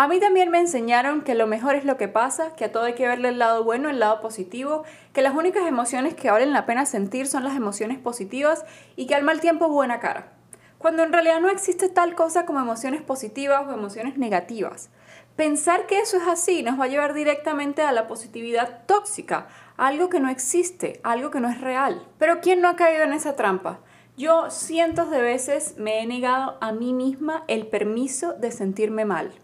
A mí también me enseñaron que lo mejor es lo que pasa, que a todo hay que verle el lado bueno, el lado positivo, que las únicas emociones que valen la pena sentir son las emociones positivas y que al mal tiempo buena cara. Cuando en realidad no existe tal cosa como emociones positivas o emociones negativas. Pensar que eso es así nos va a llevar directamente a la positividad tóxica, algo que no existe, algo que no es real. Pero ¿quién no ha caído en esa trampa? Yo cientos de veces me he negado a mí misma el permiso de sentirme mal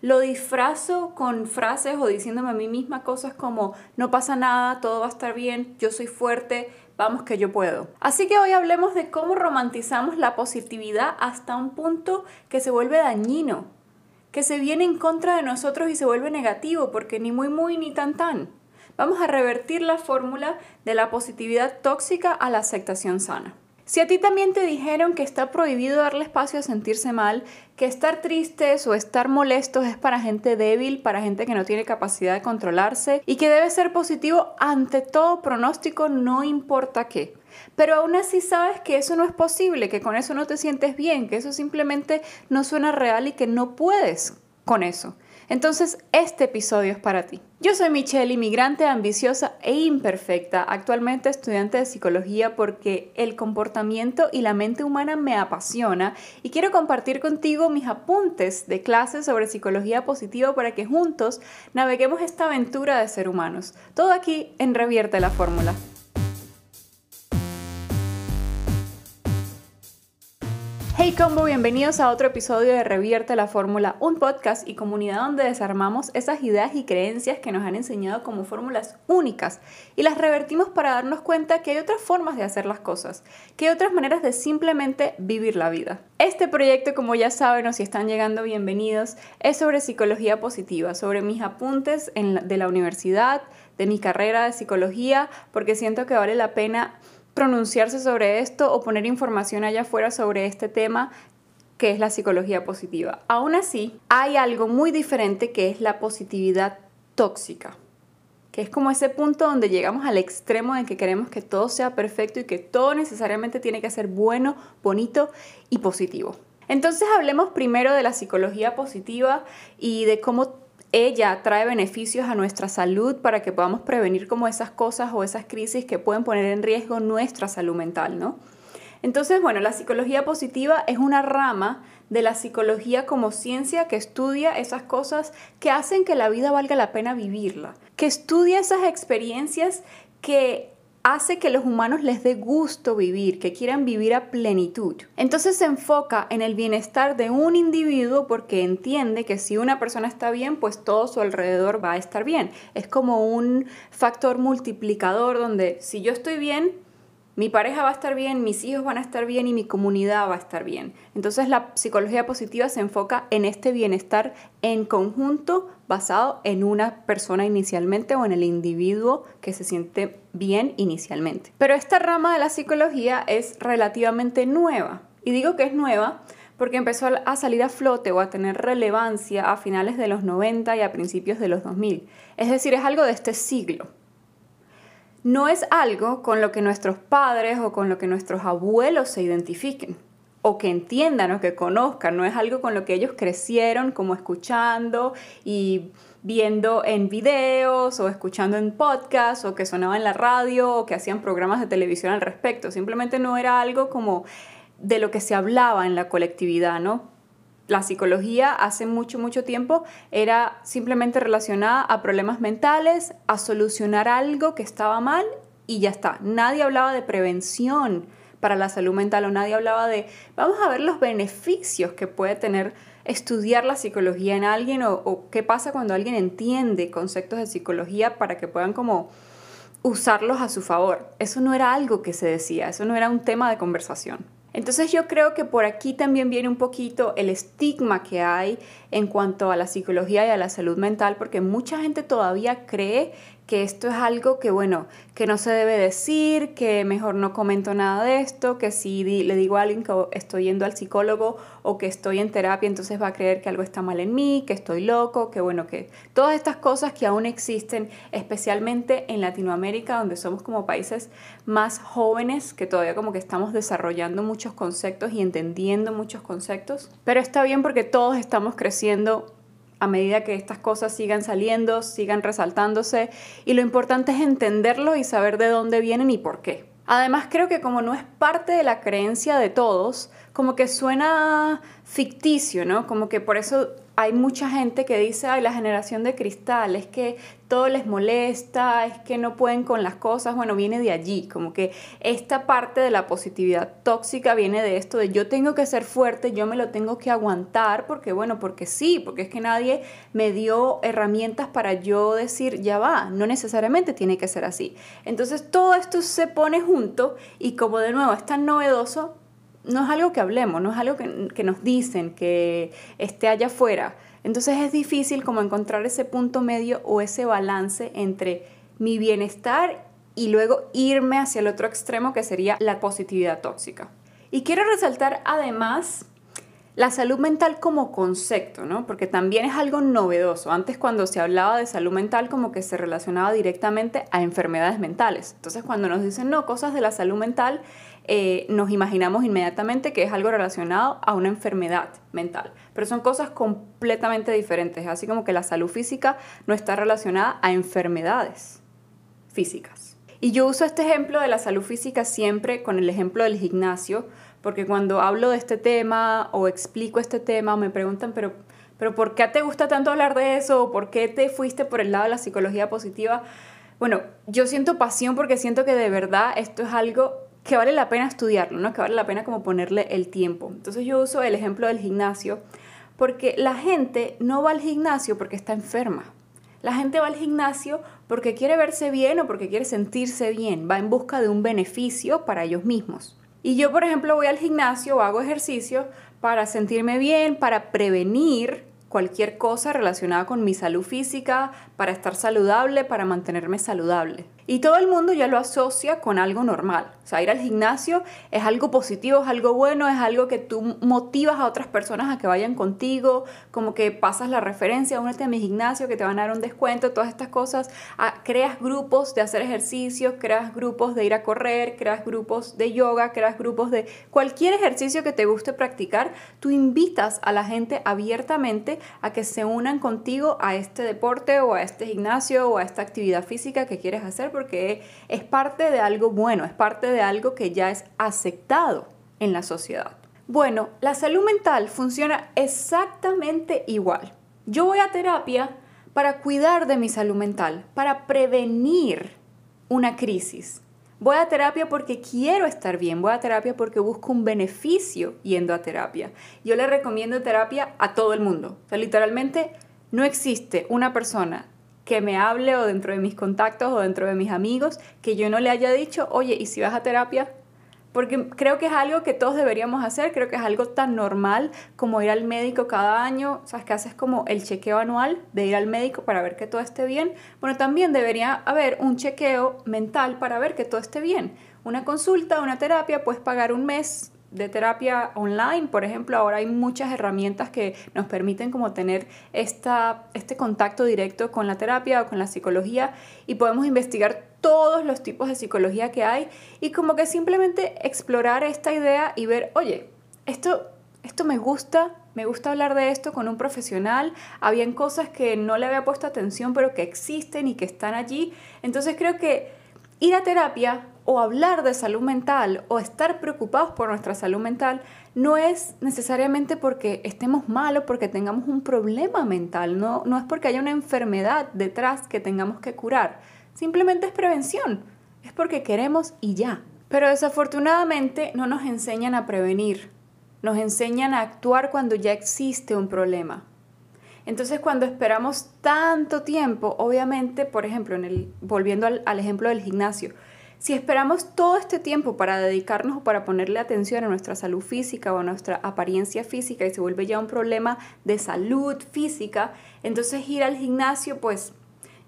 lo disfrazo con frases o diciéndome a mí misma cosas como no pasa nada, todo va a estar bien, yo soy fuerte, vamos que yo puedo. Así que hoy hablemos de cómo romantizamos la positividad hasta un punto que se vuelve dañino, que se viene en contra de nosotros y se vuelve negativo, porque ni muy muy ni tan tan. Vamos a revertir la fórmula de la positividad tóxica a la aceptación sana. Si a ti también te dijeron que está prohibido darle espacio a sentirse mal, que estar tristes o estar molestos es para gente débil, para gente que no tiene capacidad de controlarse y que debe ser positivo ante todo pronóstico, no importa qué. Pero aún así sabes que eso no es posible, que con eso no te sientes bien, que eso simplemente no suena real y que no puedes con eso. Entonces, este episodio es para ti. Yo soy Michelle, inmigrante ambiciosa e imperfecta, actualmente estudiante de psicología porque el comportamiento y la mente humana me apasiona y quiero compartir contigo mis apuntes de clases sobre psicología positiva para que juntos naveguemos esta aventura de ser humanos. Todo aquí en Revierte la Fórmula. Hey combo, bienvenidos a otro episodio de Revierte la Fórmula, un podcast y comunidad donde desarmamos esas ideas y creencias que nos han enseñado como fórmulas únicas y las revertimos para darnos cuenta que hay otras formas de hacer las cosas, que hay otras maneras de simplemente vivir la vida. Este proyecto, como ya saben o si están llegando bienvenidos, es sobre psicología positiva, sobre mis apuntes de la universidad, de mi carrera de psicología, porque siento que vale la pena pronunciarse sobre esto o poner información allá afuera sobre este tema que es la psicología positiva. Aún así, hay algo muy diferente que es la positividad tóxica, que es como ese punto donde llegamos al extremo de que queremos que todo sea perfecto y que todo necesariamente tiene que ser bueno, bonito y positivo. Entonces hablemos primero de la psicología positiva y de cómo ella trae beneficios a nuestra salud para que podamos prevenir como esas cosas o esas crisis que pueden poner en riesgo nuestra salud mental, ¿no? Entonces, bueno, la psicología positiva es una rama de la psicología como ciencia que estudia esas cosas que hacen que la vida valga la pena vivirla, que estudia esas experiencias que hace que los humanos les dé gusto vivir, que quieran vivir a plenitud. Entonces se enfoca en el bienestar de un individuo porque entiende que si una persona está bien, pues todo su alrededor va a estar bien. Es como un factor multiplicador donde si yo estoy bien, mi pareja va a estar bien, mis hijos van a estar bien y mi comunidad va a estar bien. Entonces la psicología positiva se enfoca en este bienestar en conjunto basado en una persona inicialmente o en el individuo que se siente bien inicialmente. Pero esta rama de la psicología es relativamente nueva. Y digo que es nueva porque empezó a salir a flote o a tener relevancia a finales de los 90 y a principios de los 2000. Es decir, es algo de este siglo no es algo con lo que nuestros padres o con lo que nuestros abuelos se identifiquen o que entiendan o que conozcan, no es algo con lo que ellos crecieron como escuchando y viendo en videos o escuchando en podcasts o que sonaba en la radio o que hacían programas de televisión al respecto, simplemente no era algo como de lo que se hablaba en la colectividad, ¿no? La psicología hace mucho, mucho tiempo era simplemente relacionada a problemas mentales, a solucionar algo que estaba mal y ya está. Nadie hablaba de prevención para la salud mental o nadie hablaba de, vamos a ver los beneficios que puede tener estudiar la psicología en alguien o, o qué pasa cuando alguien entiende conceptos de psicología para que puedan como usarlos a su favor. Eso no era algo que se decía, eso no era un tema de conversación. Entonces yo creo que por aquí también viene un poquito el estigma que hay en cuanto a la psicología y a la salud mental, porque mucha gente todavía cree que esto es algo que, bueno, que no se debe decir, que mejor no comento nada de esto, que si le digo a alguien que estoy yendo al psicólogo o que estoy en terapia, entonces va a creer que algo está mal en mí, que estoy loco, que bueno, que todas estas cosas que aún existen, especialmente en Latinoamérica, donde somos como países más jóvenes, que todavía como que estamos desarrollando muchos conceptos y entendiendo muchos conceptos, pero está bien porque todos estamos creciendo a medida que estas cosas sigan saliendo, sigan resaltándose y lo importante es entenderlo y saber de dónde vienen y por qué. Además creo que como no es parte de la creencia de todos, como que suena ficticio, ¿no? Como que por eso hay mucha gente que dice, ay, la generación de cristal, es que todo les molesta, es que no pueden con las cosas, bueno, viene de allí, como que esta parte de la positividad tóxica viene de esto de yo tengo que ser fuerte, yo me lo tengo que aguantar, porque bueno, porque sí, porque es que nadie me dio herramientas para yo decir, ya va, no necesariamente tiene que ser así. Entonces todo esto se pone junto y como de nuevo es tan novedoso, no es algo que hablemos, no es algo que, nos dicen, que esté allá afuera. Entonces es difícil como encontrar ese punto medio o ese balance entre mi bienestar y luego irme hacia el otro extremo que sería la positividad tóxica. Y quiero resaltar además la salud mental como concepto, ¿no? Porque también es algo novedoso. Antes cuando se hablaba de salud mental como que se relacionaba directamente a enfermedades mentales. Entonces cuando nos dicen, no, cosas de la salud mental, eh, nos imaginamos inmediatamente que es algo relacionado a una enfermedad mental. Pero son cosas completamente diferentes, así como que la salud física no está relacionada a enfermedades físicas. Y yo uso este ejemplo de la salud física siempre con el ejemplo del gimnasio, porque cuando hablo de este tema o explico este tema me preguntan, pero, pero ¿por qué te gusta tanto hablar de eso? ¿O ¿Por qué te fuiste por el lado de la psicología positiva? Bueno, yo siento pasión porque siento que de verdad esto es algo que vale la pena estudiarlo, ¿no? Que vale la pena como ponerle el tiempo. Entonces yo uso el ejemplo del gimnasio porque la gente no va al gimnasio porque está enferma. La gente va al gimnasio porque quiere verse bien o porque quiere sentirse bien, va en busca de un beneficio para ellos mismos. Y yo, por ejemplo, voy al gimnasio o hago ejercicio para sentirme bien, para prevenir cualquier cosa relacionada con mi salud física, para estar saludable, para mantenerme saludable. Y todo el mundo ya lo asocia con algo normal. O sea, ir al gimnasio es algo positivo, es algo bueno, es algo que tú motivas a otras personas a que vayan contigo, como que pasas la referencia, únete a mi gimnasio que te van a dar un descuento, todas estas cosas. Ah, creas grupos de hacer ejercicios, creas grupos de ir a correr, creas grupos de yoga, creas grupos de cualquier ejercicio que te guste practicar. Tú invitas a la gente abiertamente a que se unan contigo a este deporte o a este gimnasio o a esta actividad física que quieres hacer porque es parte de algo bueno, es parte de algo que ya es aceptado en la sociedad. Bueno, la salud mental funciona exactamente igual. Yo voy a terapia para cuidar de mi salud mental, para prevenir una crisis. Voy a terapia porque quiero estar bien, voy a terapia porque busco un beneficio yendo a terapia. Yo le recomiendo terapia a todo el mundo. O literalmente no existe una persona que me hable o dentro de mis contactos o dentro de mis amigos que yo no le haya dicho, oye, ¿y si vas a terapia? Porque creo que es algo que todos deberíamos hacer, creo que es algo tan normal como ir al médico cada año, sabes que haces como el chequeo anual de ir al médico para ver que todo esté bien. Bueno, también debería haber un chequeo mental para ver que todo esté bien. Una consulta, una terapia, puedes pagar un mes de terapia online, por ejemplo, ahora hay muchas herramientas que nos permiten como tener esta, este contacto directo con la terapia o con la psicología y podemos investigar todos los tipos de psicología que hay y como que simplemente explorar esta idea y ver, oye, esto, esto me gusta, me gusta hablar de esto con un profesional, habían cosas que no le había puesto atención pero que existen y que están allí, entonces creo que ir a terapia o hablar de salud mental o estar preocupados por nuestra salud mental no es necesariamente porque estemos mal porque tengamos un problema mental, no, no es porque haya una enfermedad detrás que tengamos que curar, simplemente es prevención, es porque queremos y ya. Pero desafortunadamente no nos enseñan a prevenir, nos enseñan a actuar cuando ya existe un problema. Entonces cuando esperamos tanto tiempo, obviamente, por ejemplo, volviendo al ejemplo del gimnasio, si esperamos todo este tiempo para dedicarnos o para ponerle atención a nuestra salud física o a nuestra apariencia física y se vuelve ya un problema de salud física, entonces ir al gimnasio pues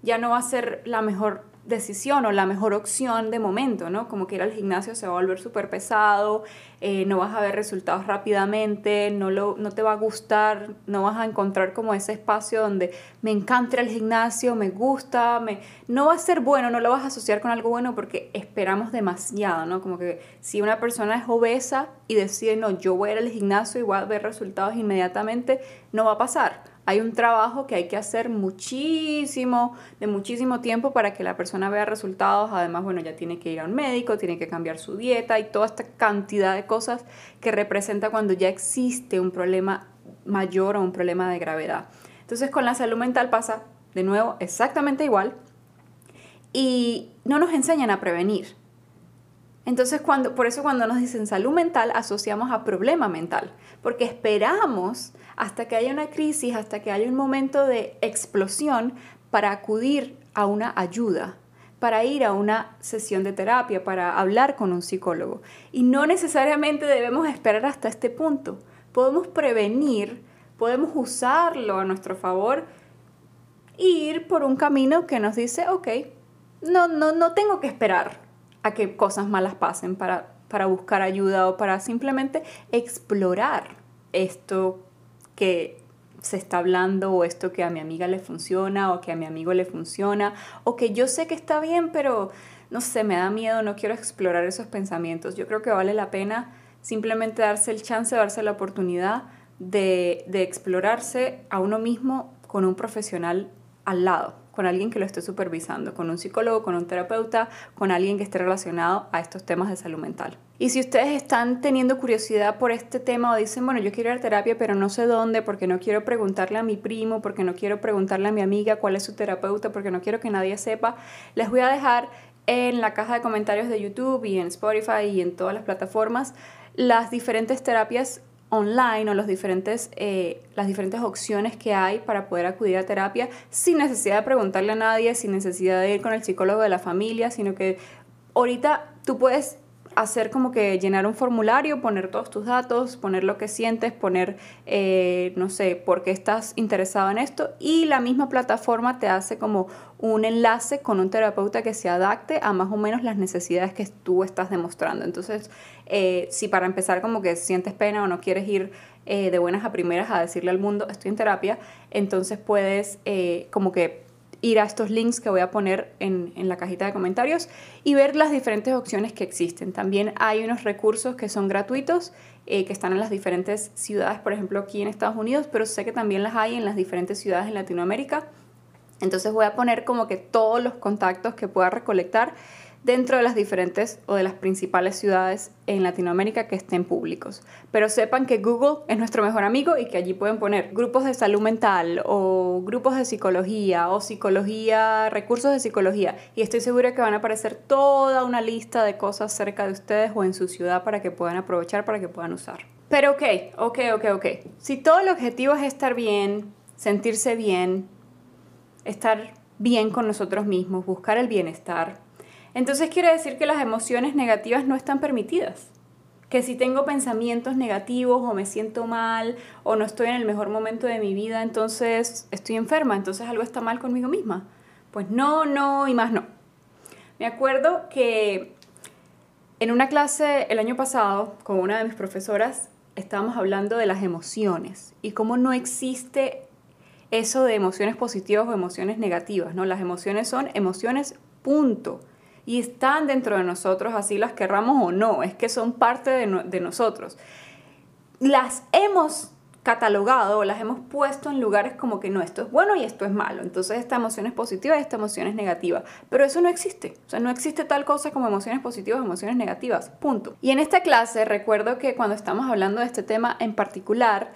ya no va a ser la mejor decisión o la mejor opción de momento, ¿no? Como que ir al gimnasio se va a volver súper pesado, eh, no vas a ver resultados rápidamente, no, lo, no te va a gustar, no vas a encontrar como ese espacio donde me encanta el gimnasio, me gusta, me... no va a ser bueno, no lo vas a asociar con algo bueno porque esperamos demasiado, ¿no? Como que si una persona es obesa y decide, no, yo voy a ir al gimnasio y voy a ver resultados inmediatamente, no va a pasar Hay un trabajo que hay que hacer muchísimo, de muchísimo tiempo para que la persona vea resultados. Además, bueno, ya tiene que ir a un médico, tiene que cambiar su dieta y toda esta cantidad de cosas que representa cuando ya existe un problema mayor o un problema de gravedad. Entonces, con la salud mental pasa de nuevo exactamente igual y no nos enseñan a prevenir. Entonces, cuando, por eso cuando nos dicen salud mental, asociamos a problema mental, porque esperamos hasta que haya una crisis, hasta que haya un momento de explosión para acudir a una ayuda, para ir a una sesión de terapia, para hablar con un psicólogo. Y no necesariamente debemos esperar hasta este punto. Podemos prevenir, podemos usarlo a nuestro favor e ir por un camino que nos dice, ok, no, no, no tengo que esperar a que cosas malas pasen para, para buscar ayuda o para simplemente explorar esto que se está hablando o esto que a mi amiga le funciona o que a mi amigo le funciona o que yo sé que está bien, pero no sé, me da miedo, no quiero explorar esos pensamientos. Yo creo que vale la pena simplemente darse el chance, darse la oportunidad de, de explorarse a uno mismo con un profesional al lado con alguien que lo esté supervisando, con un psicólogo, con un terapeuta, con alguien que esté relacionado a estos temas de salud mental. Y si ustedes están teniendo curiosidad por este tema o dicen, bueno, yo quiero ir a terapia, pero no sé dónde, porque no quiero preguntarle a mi primo, porque no quiero preguntarle a mi amiga cuál es su terapeuta, porque no quiero que nadie sepa, les voy a dejar en la caja de comentarios de YouTube y en Spotify y en todas las plataformas las diferentes terapias online o los diferentes, eh, las diferentes opciones que hay para poder acudir a terapia sin necesidad de preguntarle a nadie, sin necesidad de ir con el psicólogo de la familia, sino que ahorita tú puedes hacer como que llenar un formulario, poner todos tus datos, poner lo que sientes, poner, eh, no sé, por qué estás interesado en esto y la misma plataforma te hace como un enlace con un terapeuta que se adapte a más o menos las necesidades que tú estás demostrando. Entonces, eh, si para empezar como que sientes pena o no quieres ir eh, de buenas a primeras a decirle al mundo estoy en terapia, entonces puedes como que ir a estos links que voy a poner en, la cajita de comentarios y ver las diferentes opciones que existen. También hay unos recursos que son gratuitos, eh, que están en las diferentes ciudades, por ejemplo aquí en Estados Unidos, pero sé que también las hay en las diferentes ciudades en Latinoamérica. Entonces voy a poner como que todos los contactos que pueda recolectar dentro de las diferentes o de las principales ciudades en Latinoamérica que estén públicos. Pero sepan que Google es nuestro mejor amigo y que allí pueden poner grupos de salud mental o grupos de psicología o psicología, recursos de psicología. Y estoy segura que van a aparecer toda una lista de cosas cerca de ustedes o en su ciudad para que puedan aprovechar, para que puedan usar. Pero ok, ok, ok, ok. Si todo el objetivo es estar bien, sentirse bien, estar bien con nosotros mismos, buscar el bienestar, entonces quiere decir que las emociones negativas no están permitidas. Que si tengo pensamientos negativos o me siento mal o no estoy en el mejor momento de mi vida, entonces estoy enferma, entonces algo está mal conmigo misma. Pues no, no y más no. Me acuerdo que en una clase el año pasado con una de mis profesoras estábamos hablando de las emociones y cómo no existe eso de emociones positivas o emociones negativas, ¿no? Las emociones son emociones, punto y están dentro de nosotros, así las querramos o no, es que son parte de, nosotros. Las hemos catalogado, las hemos puesto en lugares como que no, esto es bueno y esto es malo. Entonces esta emoción es positiva y esta emoción es negativa. Pero eso no existe. O sea, no existe tal cosa como emociones positivas emociones negativas. Punto. Y en esta clase recuerdo que cuando estamos hablando de este tema en particular,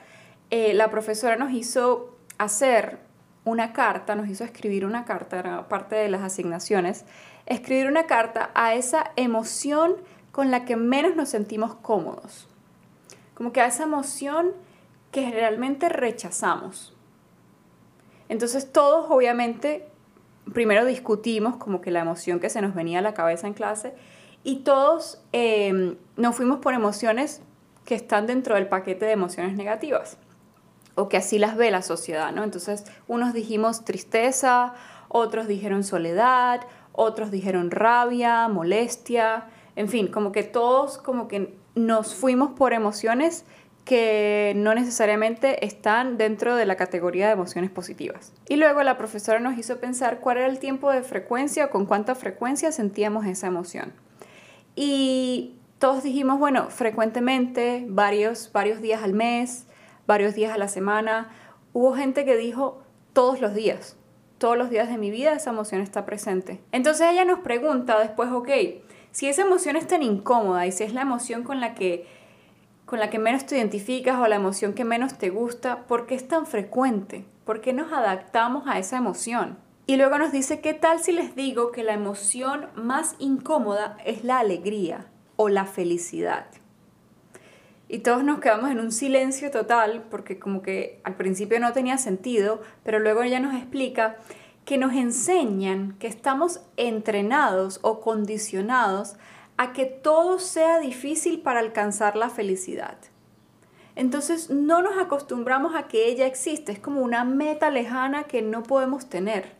eh, la profesora nos hizo hacer una carta, nos hizo escribir una carta, era parte de las asignaciones, escribir una carta a esa emoción con la que menos nos sentimos cómodos. Como que a esa emoción que generalmente rechazamos. Entonces todos obviamente primero discutimos como que la emoción que se nos venía a la cabeza en clase y todos em, nos fuimos por emociones que están dentro del paquete de emociones negativas o que así las ve la sociedad, ¿no? Entonces unos dijimos tristeza, otros dijeron soledad, otros dijeron rabia, molestia, en fin, como que todos como que nos fuimos por emociones que no necesariamente están dentro de la categoría de emociones positivas. Y luego la profesora nos hizo pensar cuál era el tiempo de frecuencia o con cuánta frecuencia sentíamos esa emoción. Y todos dijimos, bueno, frecuentemente, varios, varios días al mes, varios días a la semana, Hubo gente que dijo todos los días, todos los días de mi vida esa emoción está presente. Entonces ella nos pregunta después, ok, si esa emoción es tan incómoda y si es la emoción con la que con la que menos te identificas o la emoción que menos te gusta, ¿por qué es tan frecuente? ¿Por qué nos adaptamos a esa emoción? Y luego nos dice, ¿qué tal si les digo que la emoción más incómoda es la alegría o la felicidad? Y todos nos quedamos en un silencio total porque como que al principio no tenía sentido, pero luego ella nos explica que nos enseñan que estamos entrenados o condicionados a que todo sea difícil para alcanzar la felicidad. Entonces no nos acostumbramos a que ella existe, es como una meta lejana que no podemos tener,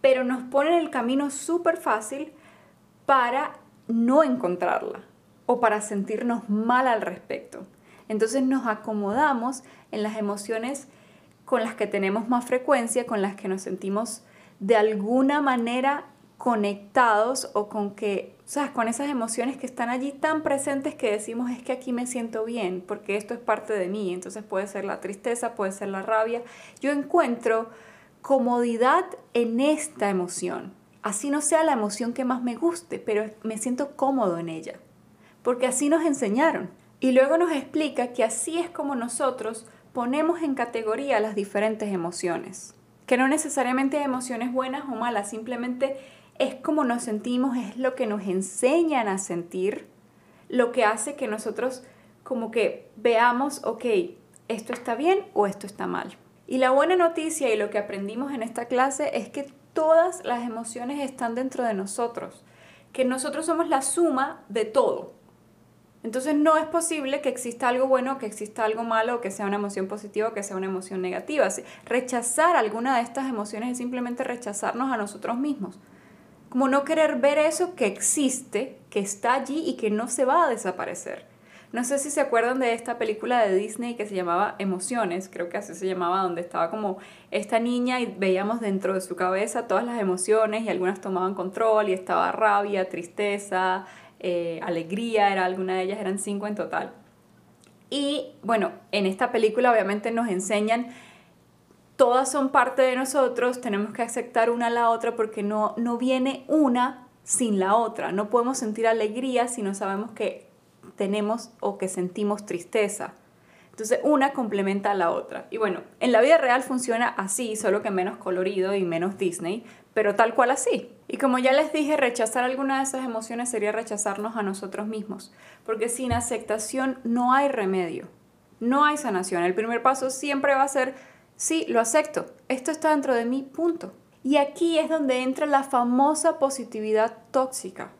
pero nos pone en el camino súper fácil para no encontrarla o para sentirnos mal al respecto. Entonces nos acomodamos en las emociones con las que tenemos más frecuencia, con las que nos sentimos de alguna manera conectados o con que, o con esas emociones que están allí tan presentes que decimos es que aquí me siento bien, porque esto es parte de mí. Entonces puede ser la tristeza, puede ser la rabia. Yo encuentro comodidad en esta emoción. Así no sea la emoción que más me guste, pero me siento cómodo en ella porque así nos enseñaron. Y luego nos explica que así es como nosotros ponemos en categoría las diferentes emociones. Que no necesariamente emociones buenas o malas, simplemente es como nos sentimos, es lo que nos enseñan a sentir, lo que hace que nosotros como que veamos, ok, esto está bien o esto está mal. Y la buena noticia y lo que aprendimos en esta clase es que todas las emociones están dentro de nosotros, que nosotros somos la suma de todo. Entonces no es posible que exista algo bueno, que exista algo malo, que sea una emoción positiva o que sea una emoción negativa. Rechazar alguna de estas emociones es simplemente rechazarnos a nosotros mismos. Como no querer ver eso que existe, que está allí y que no se va a desaparecer. No sé si se acuerdan de esta película de Disney que se llamaba Emociones, creo que así se llamaba, donde estaba como esta niña y veíamos dentro de su cabeza todas las emociones y algunas tomaban control y estaba rabia, tristeza, eh, alegría, era alguna de ellas, eran cinco en total. Y bueno, en esta película obviamente nos enseñan, todas son parte de nosotros, tenemos que aceptar una a la otra porque no, no viene una sin la otra. No podemos sentir alegría si no sabemos que tenemos o que sentimos tristeza. Entonces una complementa a la otra. Y bueno, en la vida real funciona así, solo que menos colorido y menos Disney, pero tal cual así. Y como ya les dije, rechazar alguna de esas emociones sería rechazarnos a nosotros mismos, porque sin aceptación no hay remedio, no hay sanación. El primer paso siempre va a ser, sí, lo acepto, esto está dentro de mí, punto. Y aquí es donde entra la famosa positividad tóxica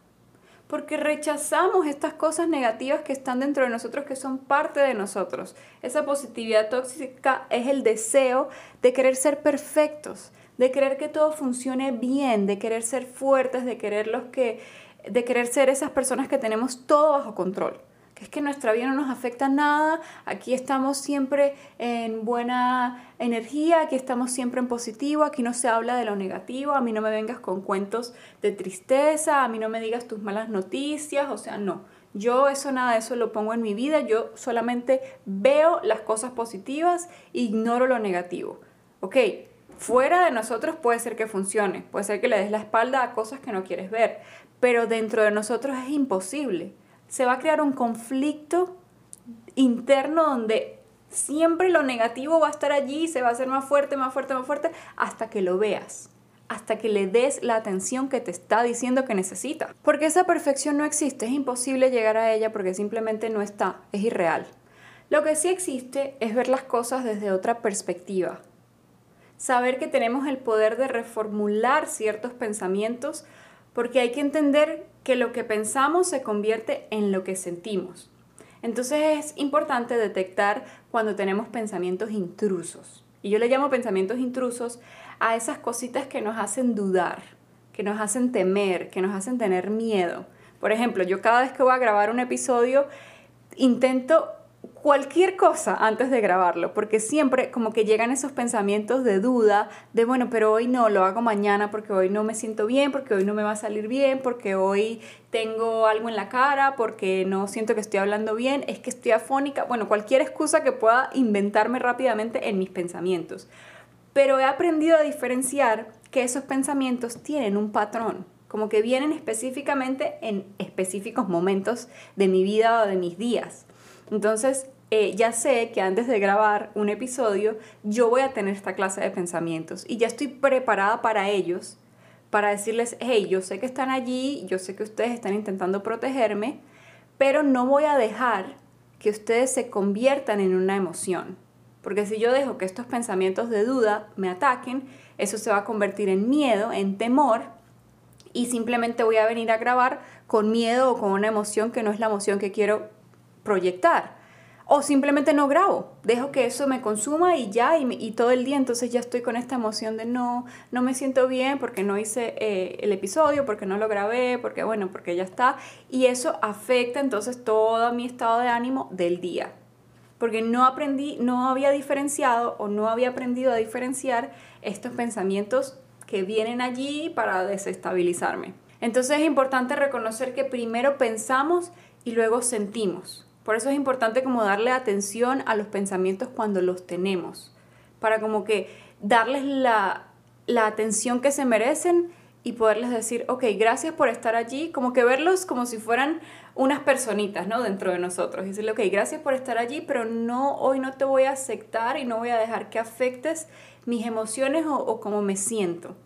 porque rechazamos estas cosas negativas que están dentro de nosotros, que son parte de nosotros. Esa positividad tóxica es el deseo de querer ser perfectos, de querer que todo funcione bien, de querer ser fuertes, de querer los que de querer ser esas personas que tenemos todo bajo control es que nuestra vida no nos afecta nada, aquí estamos siempre en buena energía, aquí estamos siempre en positivo, aquí no se habla de lo negativo, a mí no me vengas con cuentos de tristeza, a mí no me digas tus malas noticias, o sea, no. Yo eso nada de eso lo pongo en mi vida, yo solamente veo las cosas positivas, ignoro lo negativo. Ok, fuera de nosotros puede ser que funcione, puede ser que le des la espalda a cosas que no quieres ver, pero dentro de nosotros es imposible se va a crear un conflicto interno donde siempre lo negativo va a estar allí, se va a hacer más fuerte, más fuerte, más fuerte, hasta que lo veas, hasta que le des la atención que te está diciendo que necesita. Porque esa perfección no existe, es imposible llegar a ella porque simplemente no está, es irreal. Lo que sí existe es ver las cosas desde otra perspectiva. Saber que tenemos el poder de reformular ciertos pensamientos porque hay que entender que lo que pensamos se convierte en lo que sentimos. Entonces es importante detectar cuando tenemos pensamientos intrusos. Y yo le llamo pensamientos intrusos a esas cositas que nos hacen dudar, que nos hacen temer, que nos hacen tener miedo. Por ejemplo, yo cada vez que voy a grabar un episodio intento cualquier cosa antes de grabarlo, porque siempre como que llegan esos pensamientos de duda, de bueno, pero hoy no, lo hago mañana porque hoy no me siento bien, porque hoy no me va a salir bien, porque hoy tengo algo en la cara, porque no siento que estoy hablando bien, es que estoy afónica, bueno, cualquier excusa que pueda inventarme rápidamente en mis pensamientos. Pero he aprendido a diferenciar que esos pensamientos tienen un patrón, como que vienen específicamente en específicos momentos de mi vida o de mis días. Entonces, eh, ya sé que antes de grabar un episodio, yo voy a tener esta clase de pensamientos y ya estoy preparada para ellos, para decirles, hey, yo sé que están allí, yo sé que ustedes están intentando protegerme, pero no voy a dejar que ustedes se conviertan en una emoción. Porque si yo dejo que estos pensamientos de duda me ataquen, eso se va a convertir en miedo, en temor, y simplemente voy a venir a grabar con miedo o con una emoción que no es la emoción que quiero proyectar. O simplemente no grabo, dejo que eso me consuma y ya, y, todo el día entonces ya estoy con esta emoción de no, no me siento bien porque no hice eh, el episodio, porque no lo grabé, porque bueno, porque ya está. Y eso afecta entonces todo mi estado de ánimo del día. Porque no aprendí, no había diferenciado o no había aprendido a diferenciar estos pensamientos que vienen allí para desestabilizarme. Entonces es importante reconocer que primero pensamos y luego sentimos. Por eso es importante como darle atención a los pensamientos cuando los tenemos, para como que darles la, atención que se merecen y poderles decir, ok, gracias por estar allí, como que verlos como si fueran unas personitas, ¿no? Dentro de nosotros. Y decirle, ok, gracias por estar allí, pero no, hoy no te voy a aceptar y no voy a dejar que afectes mis emociones o, o cómo me siento.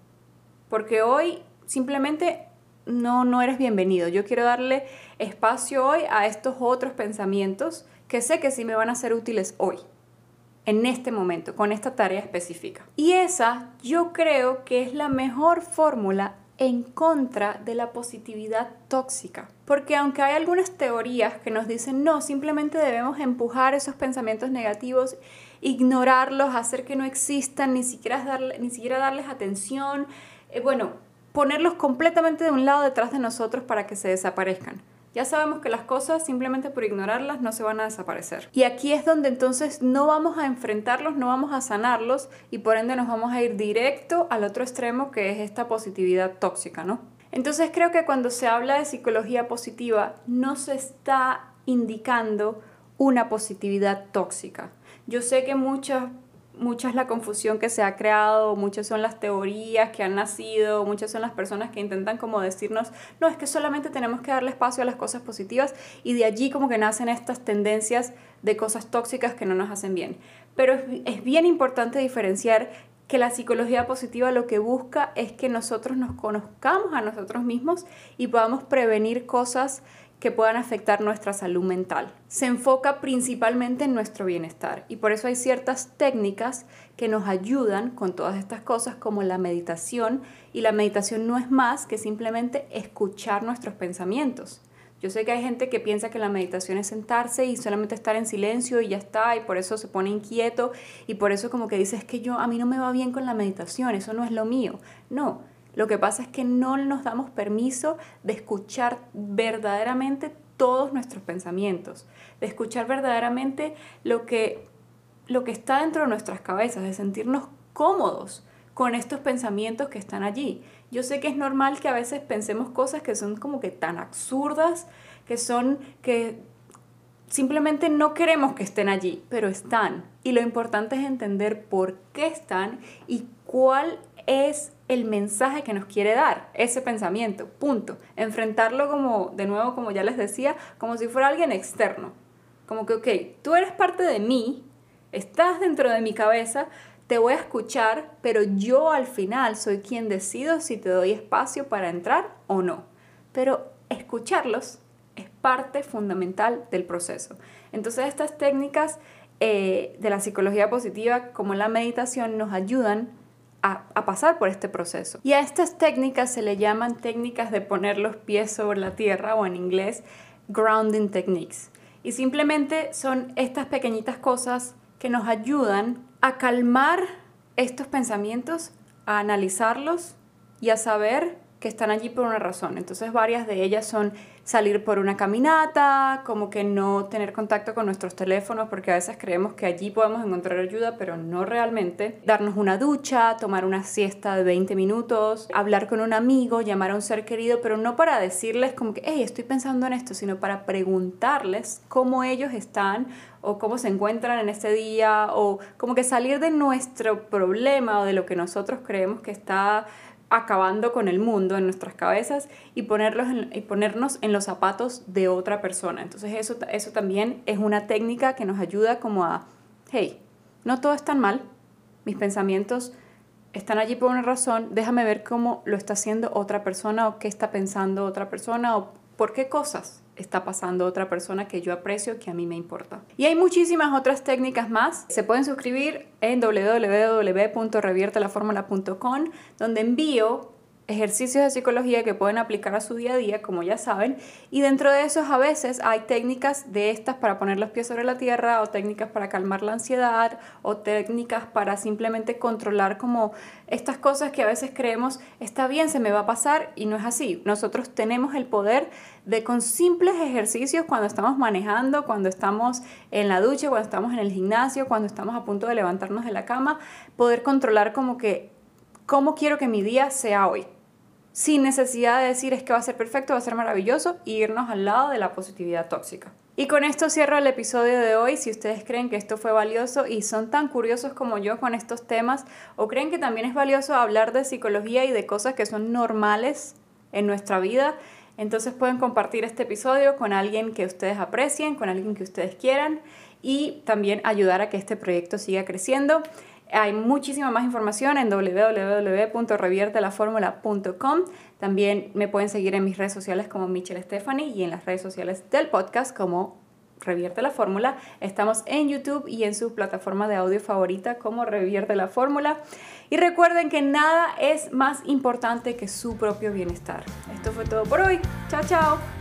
Porque hoy simplemente no, no eres bienvenido. Yo quiero darle espacio hoy a estos otros pensamientos que sé que sí me van a ser útiles hoy, en este momento, con esta tarea específica. Y esa yo creo que es la mejor fórmula en contra de la positividad tóxica. Porque aunque hay algunas teorías que nos dicen no, simplemente debemos empujar esos pensamientos negativos, ignorarlos, hacer que no existan, ni siquiera, darles atención, eh, bueno, ponerlos completamente de un lado detrás de nosotros para que se desaparezcan. Ya sabemos que las cosas simplemente por ignorarlas no se van a desaparecer. Y aquí es donde entonces no vamos a enfrentarlos, no vamos a sanarlos y por ende nos vamos a ir directo al otro extremo que es esta positividad tóxica, ¿no? Entonces creo que cuando se habla de psicología positiva no se está indicando una positividad tóxica. Yo sé que muchas mucha es la confusión que se ha creado, muchas son las teorías que han nacido, muchas son las personas que intentan como decirnos, no, es que solamente tenemos que darle espacio a las cosas positivas y de allí como que nacen estas tendencias de cosas tóxicas que no nos hacen bien. Pero es, es bien importante diferenciar que la psicología positiva lo que busca es que nosotros nos conozcamos a nosotros mismos y podamos prevenir cosas que puedan afectar nuestra salud mental. Se enfoca principalmente en nuestro bienestar y por eso hay ciertas técnicas que nos ayudan con todas estas cosas como la meditación y la meditación no es más que simplemente escuchar nuestros pensamientos. Yo sé que hay gente que piensa que la meditación es sentarse y solamente estar en silencio y ya está y por eso se pone inquieto y por eso como que dice es que yo a mí no me va bien con la meditación, eso no es lo mío. No, lo que pasa es que no nos damos permiso de escuchar verdaderamente todos nuestros pensamientos, de escuchar verdaderamente lo que, lo que está dentro de nuestras cabezas, de sentirnos cómodos con estos pensamientos que están allí. Yo sé que es normal que a veces pensemos cosas que son como que tan absurdas, que son que simplemente no queremos que estén allí, pero están. Y lo importante es entender por qué están y cuál es el mensaje que nos quiere dar ese pensamiento, punto. Enfrentarlo como, de nuevo, como ya les decía, como si fuera alguien externo. Como que, ok, tú eres parte de mí, estás dentro de mi cabeza, te voy a escuchar, pero yo al final soy quien decido si te doy espacio para entrar o no. Pero escucharlos es parte fundamental del proceso. Entonces estas técnicas eh, de la psicología positiva como la meditación nos ayudan a, pasar por este proceso. Y a estas técnicas se le llaman técnicas de poner los pies sobre la tierra o en inglés grounding techniques. Y simplemente son estas pequeñitas cosas que nos ayudan a calmar estos pensamientos, a analizarlos y a saber que están allí por una razón. Entonces varias de ellas son salir por una caminata, como que no tener contacto con nuestros teléfonos porque a veces creemos que allí podemos encontrar ayuda, pero no realmente. Darnos una ducha, tomar una siesta de 20 minutos, hablar con un amigo, llamar a un ser querido, pero no para decirles como que, hey, estoy pensando en esto, sino para preguntarles cómo ellos están o cómo se encuentran en este día o como que salir de nuestro problema o de lo que nosotros creemos que está acabando con el mundo en nuestras cabezas y, ponerlos y ponernos en los zapatos de otra persona. Entonces eso, eso también es una técnica que nos ayuda como a, hey, no todo es tan mal, mis pensamientos están allí por una razón, déjame ver cómo lo está haciendo otra persona o qué está pensando otra persona o por qué cosas está pasando otra persona que yo aprecio, que a mí me importa. Y hay muchísimas otras técnicas más. Se pueden suscribir en www.reviertelaformula.com, donde envío ejercicios de psicología que pueden aplicar a su día a día, como ya saben, y dentro de esos a veces hay técnicas de estas para poner los pies sobre la tierra o técnicas para calmar la ansiedad o técnicas para simplemente controlar como estas cosas que a veces creemos está bien, se me va a pasar y no es así. Nosotros tenemos el poder de con simples ejercicios cuando estamos manejando, cuando estamos en la ducha, cuando estamos en el gimnasio, cuando estamos a punto de levantarnos de la cama, poder controlar como que cómo quiero que mi día sea hoy sin necesidad de decir es que va a ser perfecto, va a ser maravilloso, e irnos al lado de la positividad tóxica. Y con esto cierro el episodio de hoy. Si ustedes creen que esto fue valioso y son tan curiosos como yo con estos temas, o creen que también es valioso hablar de psicología y de cosas que son normales en nuestra vida, entonces pueden compartir este episodio con alguien que ustedes aprecien, con alguien que ustedes quieran y también ayudar a que este proyecto siga creciendo. Hay muchísima más información en www.reviertelaformula.com. También me pueden seguir en mis redes sociales como Michelle Stephanie y en las redes sociales del podcast como Revierte la Fórmula. Estamos en YouTube y en su plataforma de audio favorita como Revierte la Fórmula. Y recuerden que nada es más importante que su propio bienestar. Esto fue todo por hoy. Chao, chao.